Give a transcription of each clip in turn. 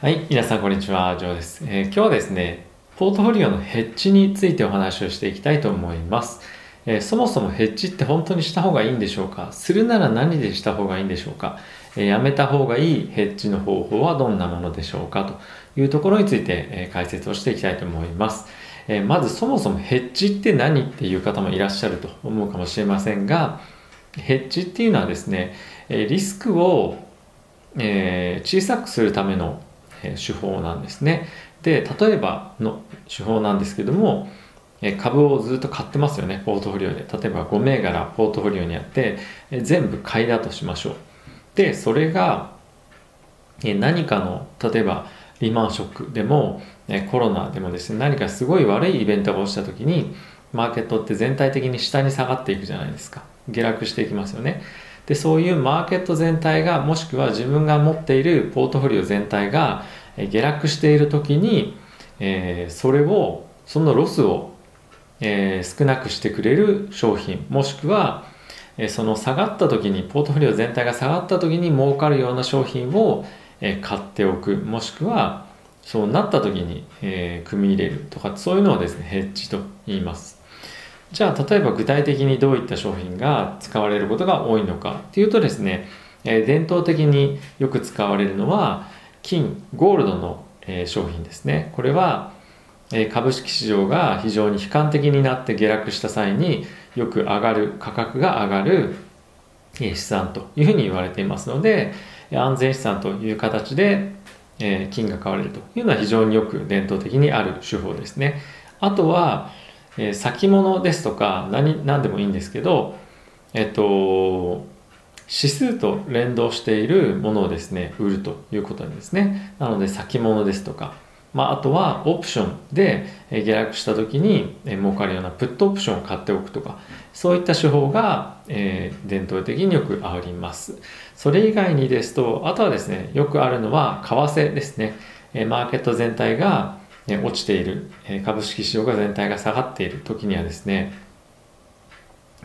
はい、皆さんこんにちは、ジョーです、えー今日はですね、ポートフォリオのヘッジについてお話をしていきたいと思います。えーそもそもヘッジって本当にした方がいいんでしょうか？するなら何でした方がいいんでしょうか、えーやめた方がいいヘッジの方法はどんなものでしょうか？というところについて、え解説をしていきたいと思います。えまずそもそもヘッジって何っていう方もいらっしゃると思うかもしれませんが、ヘッジっていうのはですね、えリスクをえ小さくするための、手法なんですね。で例えばの手法なんですけども、株をずっと買ってますよねポートフォリオで例えば5銘柄ポートフォリオにあって、全部買いだとしましょう。でそれが、何かの例えばリーマンショックでも、コロナでもですね何かすごい悪いイベントが起きた時にマーケットって全体的に下に下がっていくじゃないですか。下落していきますよね。でそういうマーケット全体がもしくは自分が持っているポートフォリオ全体が下落している時に、えーそれをそのロスを、えー少なくしてくれる商品もしくは、えーその下がった時にポートフォリオ全体が下がった時に儲かるような商品を、え買っておくもしくはそうなった時に、え組み入れるとかそういうのをですねヘッジと言います。じゃあ例えば具体的にどういった商品が使われることが多いのかっていうとですね、えー伝統的によく使われるのは金ゴールドの、えー商品ですね。これは、えー株式市場が非常に悲観的になって下落した際によく上がる価格が上がる、え資産というふうに言われていますので安全資産という形で、えー金が買われるというのは非常によく伝統的にある手法ですね。あとは、えー先物ですとか何何でもいいんですけどえっと指数と連動しているものをですね売るということなんですねなので先物ですとか、まあ、あとはオプションで下落した時にえ儲かるようなプットオプションを買っておくとかそういった手法が、えー伝統的によくあります。それ以外にですとあとはですねよくあるのは為替ですね。マーケット全体が落ちている株式市場が全体が下がっている時にはですね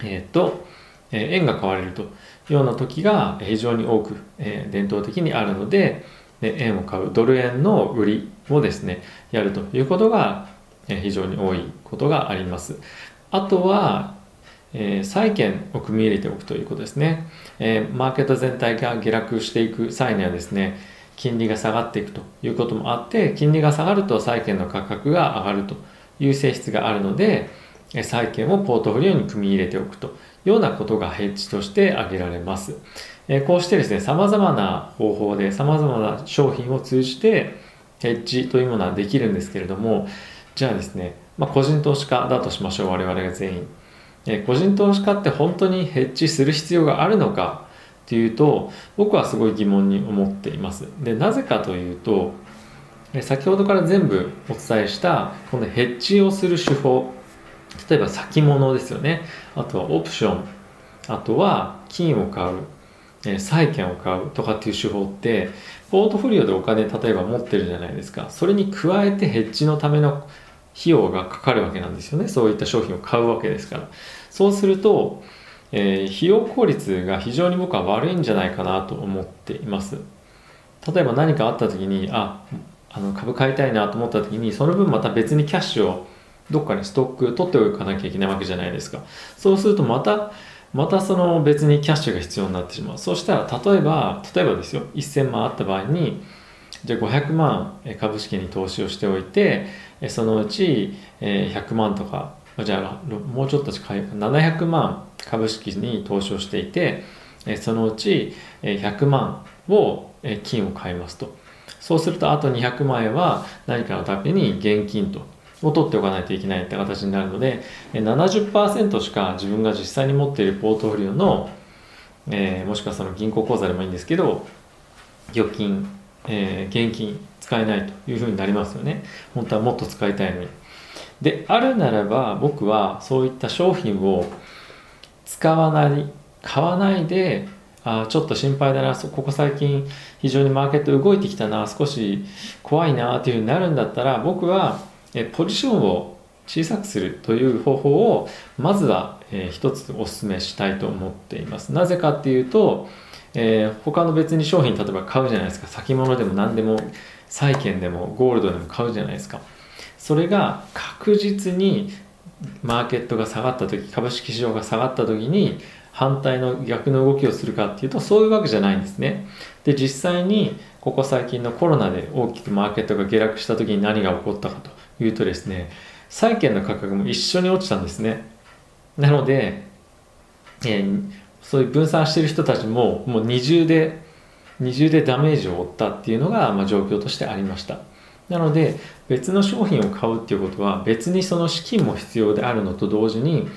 えっ、と円が買われるというような時が非常に多く、え伝統的にあるので円を買うドル円の売りをですねやるということが、非常に多いことがあります。あとは、え債券を組み入れておくということですね、えマーケット全体が下落していく際にはですね金利が下がっていくということもあって金利が下がると債券の価格が上がるという性質があるので債券をポートフォリオに組み入れておくというようなことがヘッジとして挙げられます。えこうしてですね、様々な方法で様々な商品を通じてヘッジというものはできるんですけれども、じゃあですね、まあ、個人投資家だとしましょう、我々が全員。え個人投資家って本当にヘッジする必要があるのかっていうと、僕はすごい疑問に思っています。で、なぜかというと、先ほどから全部お伝えしたこのヘッジをする手法例えば先物ですよね。あとはオプション。あとは金を買う、債券を買うとかっていう手法ってポートフォリオでお金例えば持ってるじゃないですか。それに加えてヘッジのための費用がかかるわけなんですよね。そういった商品を買うわけですから。そうすると、えー費用効率が非常に僕は悪いんじゃないかなと思っています。例えば何かあった時にああの株買いたいなと思った時にその分また別にキャッシュをどっかにストック取っておかなきゃいけないわけじゃないですか。そうするとまたまたその別にキャッシュが必要になってしまう。そうしたら例えば例えばですよ。1000万あった場合にじゃあ500万株式に投資をしておいてそのうち100万とかじゃあもうちょっと近い700万株式に投資をしていてえそのうち100万を金を買いますと。そうするとあと200万円は何かのために現金とを取っておかないといけないって形になるので70%しか自分が実際に持っているポートフォリオの、えーもしくはその銀行口座でもいいんですけど預金、えー現金使えないというふうになりますよね。本当はもっと使いたいのに。であるならば僕はそういった商品を使わない買わないであちょっと心配だなここ最近非常にマーケット動いてきたな少し怖いなというふうになるんだったら僕はえポジションを小さくするという方法をまずは、えー一つお勧めしたいと思っています。なぜかっていうと、えー他の別に商品例えば買うじゃないですか。先物でも何でも債券でもゴールドでも買うじゃないですか。それが確実にマーケットが下がった時株式市場が下がった時に反対の逆の動きをするかっていうとそういうわけじゃないんですね。で実際にここ最近のコロナで大きくマーケットが下落した時に何が起こったかというとですね債券の価格も一緒に落ちたんですね。なので、えー、そういう分散してる人たちももう二重で二重でダメージを負ったっていうのが、まあ、状況としてありました。なので別の商品を買うっていうことは別にその資金も必要であるのと同時に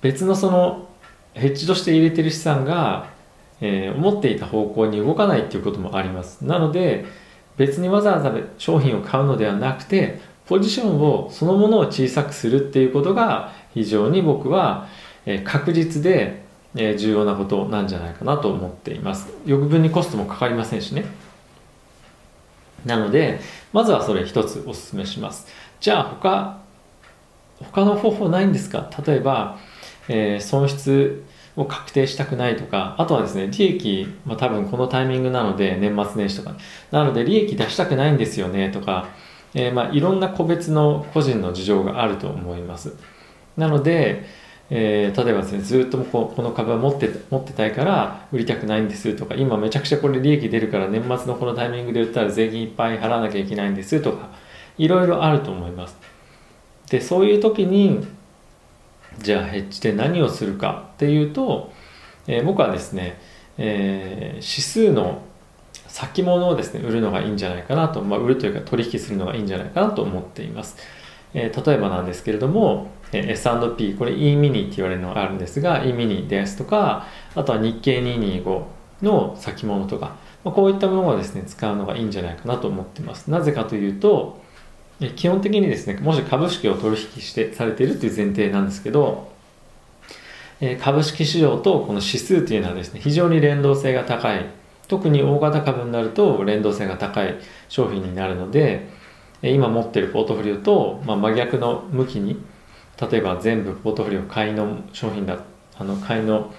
別のそのヘッジとして入れてる資産が、えー、思っていた方向に動かないっていうこともあります。なので別にわざわざ商品を買うのではなくてポジションをそのものを小さくするっていうことが非常に僕は、え、確実で、え、重要なことなんじゃないかなと思っています。余分にコストもかかりませんしね。なのでまずはそれ一つお勧めします。じゃあ他他の方法ないんですか？例えば、えー、損失を確定したくないとかあとはですね利益、まあ、多分このタイミングなので年末年始とか。なので利益出したくないんですよねとか、えー、まあいろんな個別の個人の事情があると思います。なので、えー、例えばですねずっとここの株は持って持ってたいから売りたくないんですとか今めちゃくちゃこれ利益出るから年末のこのタイミングで売ったら税金いっぱい払わなきゃいけないんですとかいろいろあると思います。でそういう時にじゃあヘッジで何をするかっていうと、えー、僕はですね、えー、指数の先物をですね売るのがいいんじゃないかなと、まあ、売るというか取引するのがいいんじゃないかなと思っています、え、例えばなんですけれども S&P これ E ミニって言われるのがあるんですが E ミニですとかあとは日経225の先物とか、まあ、こういったものをですね使うのがいいんじゃないかなと思ってます。なぜかというと基本的にですねもし株式を取引してされているという前提なんですけど株式市場とこの指数というのはですね非常に連動性が高い。特に大型株になると連動性が高い商品になるので今持っているポートフォリオと、ま、真逆の向きに例えば全部ポートフォリオ買いの商品だあの買いの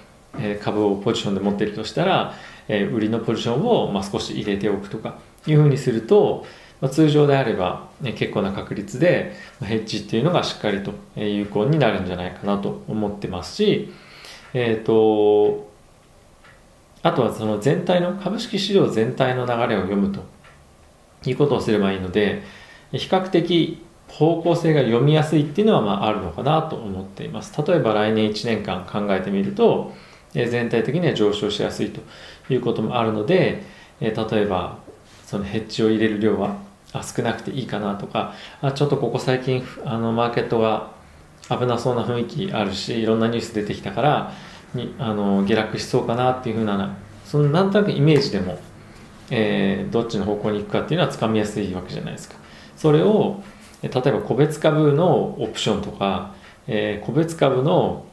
株をポジションで持っているとしたら、え売りのポジションをま少し入れておくとかいうふうにすると、ま通常であれば、ね、結構な確率でヘッジっていうのがしっかりと有効になるんじゃないかなと思ってますし、え、ー、とあとはその全体の株式市場全体の流れを読むということをすればいいので比較的方向性が読みやすいっていうのはまああるのかなと思っています。例えば来年1年間考えてみると、全体的には上昇しやすいということもあるので、例えばそのヘッジを入れる量は少なくていいかなとかちょっとここ最近あのマーケットが危なそうな雰囲気あるしいろんなニュース出てきたからにあの下落しそうかなっていうふうなそのなんとなくイメージでも、えー、どっちの方向に行くかっていうのはつかみやすいわけじゃないですか。それを例えば個別株のオプションとか、えー、個別株の、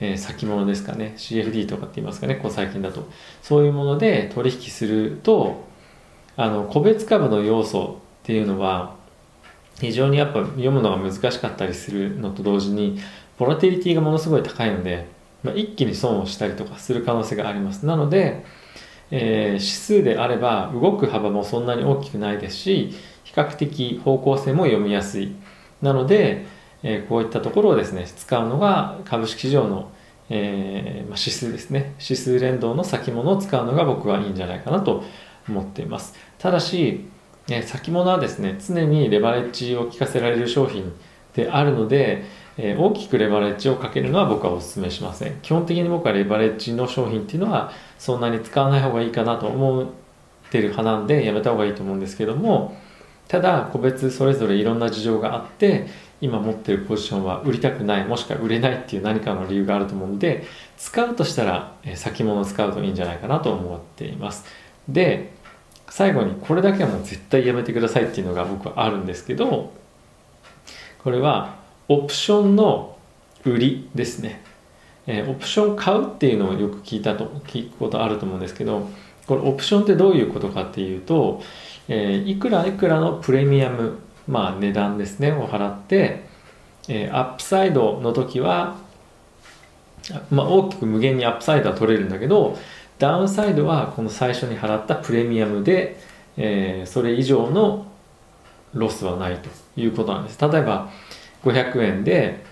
えー、先物ですかね。CFD とかって言いますかね。こう最近だと。そういうもので取引するとあの個別株の要素っていうのは非常にやっぱ読むのが難しかったりするのと同時にボラティリティがものすごい高いので、まあ、一気に損をしたりとかする可能性があります。なので、えー、指数であれば動く幅もそんなに大きくないですし較的方向性も読みやすい。なので、えー、こういったところをですね使うのが株式市場の、えーま、指数ですね。指数連動の先物を使うのが僕はいいんじゃないかなと思っています。ただし、えー、先物はですね常にレバレッジを効かせられる商品であるので、えー、大きくレバレッジをかけるのは僕はお勧めしません。基本的に僕はレバレッジの商品っていうのはそんなに使わない方がいいかなと思ってる派なんでやめた方がいいと思うんですけどもただ個別それぞれいろんな事情があって今持ってるポジションは売りたくないもしくは売れないっていう何かの理由があると思うので使うとしたら先物使うといいんじゃないかなと思っています。で最後にこれだけはもう絶対やめてくださいっていうのが僕はあるんですけどこれはオプションの売りですね、えー、オプション買うっていうのをよく聞いたと聞くことあると思うんですけどこれオプションってどういうことかっていうとえー、いくらいくらのプレミアム、まあ、値段ですねを払って、えー、アップサイドの時は、まあ、大きく無限にアップサイドは取れるんだけどダウンサイドはこの最初に払ったプレミアムで、えー、それ以上のロスはないということなんです。例えば500円で、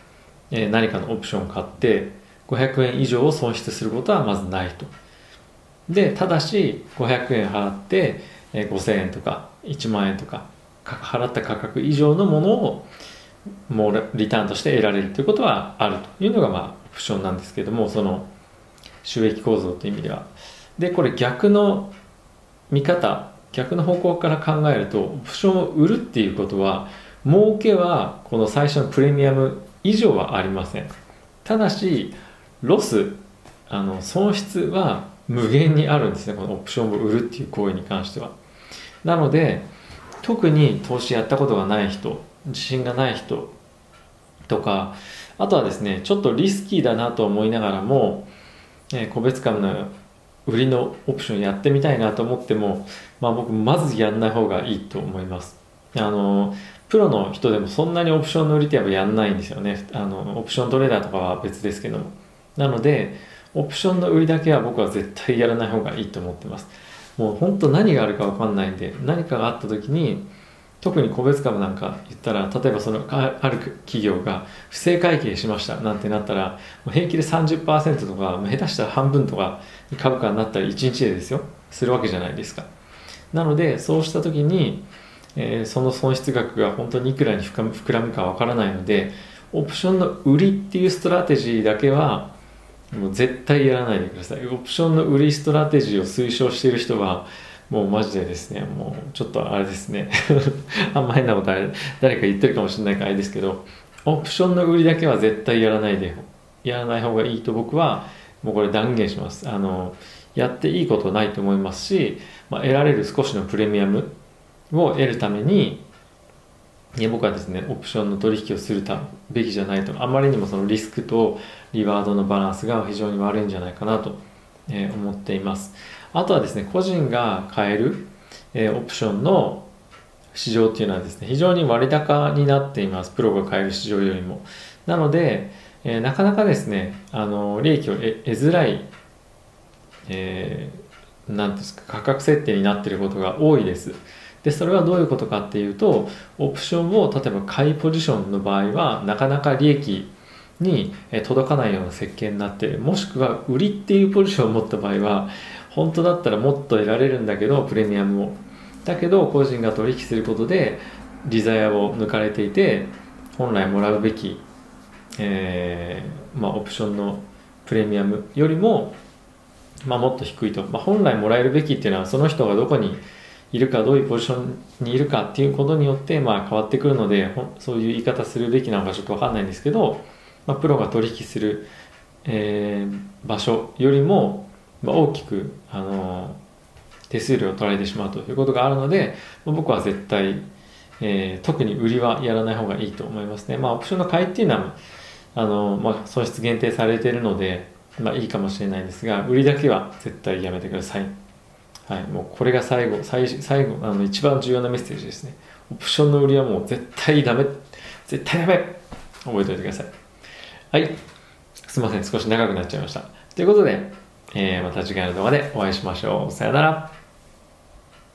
え、何かのオプションを買って500円以上を損失することはまずないと。でただし500円払って、え、5000円とか1万円とか払った価格以上のものをもうリターンとして得られるということはあるというのがまあオプションなんですけどもその収益構造という意味では。でこれ逆の見方逆の方向から考えるとオプションを売るっていうことは儲けはこの最初のプレミアム以上はありません。ただしロスあの損失は無限にあるんですね。このオプションを売るっていう行為に関しては。なので特に投資やったことがない人自信がない人とかあとはですねちょっとリスキーだなと思いながらも、え個別株の売りのオプションやってみたいなと思っても、まあ、僕まずやんない方がいいと思います。あのプロの人でもそんなにオプションの売りってやっぱやんないんですよね。あのオプショントレーダーとかは別ですけども。なのでオプションの売りだけは僕は絶対やらない方がいいと思ってます。もう本当何があるか分かんないんで何かがあった時に特に個別株なんか言ったら例えばそのある企業が不正会計しましたなんてなったら平気で30%とか下手したら半分とか株価になったり1日でですよするわけじゃないですか。なのでそうした時に、えー、その損失額が本当にいくらに膨らむかわからないのでオプションの売りっていうストラテジーだけはもう絶対やらないでください。オプションの売りストラテジーを推奨している人はもうマジでですねもうちょっとあれですね。あんま変なことあれ誰か言ってるかもしれないからあれですけどオプションの売りだけは絶対やらないでやらない方がいいと僕はもうこれ断言します。あのやっていいことないと思いますし、まあ、得られる少しのプレミアムを得るために僕はですねオプションの取引をするたべきじゃないと。あまりにもそのリスクとリワードのバランスが非常に悪いんじゃないかなと、え思っています。あとはですね個人が買える、えオプションの市場っていうのはですね非常に割高になっています。プロが買える市場よりも。なので、えー、なかなかですねあの利益を得づらい、えー、なんですか価格設定になっていることが多いです。でそれはどういうことかっていうとオプションを例えば買いポジションの場合はなかなか利益に届かないような設計になってもしくは売りっていうポジションを持った場合は本当だったらもっと得られるんだけどプレミアムを。だけど個人が取引することでリザヤを抜かれていて本来もらうべき、えーまあ、オプションのプレミアムよりも、まあ、もっと低いと、まあ、本来もらえるべきっていうのはその人がどこにいるかどういうポジションにいるかっていうことによってまあ変わってくるのでそういう言い方するべきなのかちょっと分かんないんですけど、まあ、プロが取引する、えー、場所よりも、ま、大きく、あの手数料を取られてしまうということがあるので、ま、僕は絶対、えー、特に売りはやらない方がいいと思いますね。まあ、オプションの買いっていうのはあの、まあ、損失限定されているので、まあ、いいかもしれないですが売りだけは絶対やめてください。はい、もうこれが最後最最後あの一番重要なメッセージですね。オプションの売りはもう絶対ダメ。絶対ダメ。覚えておいてください。はい。すいません。少し長くなっちゃいました。ということで、えー、また次回の動画でお会いしましょう。さよなら。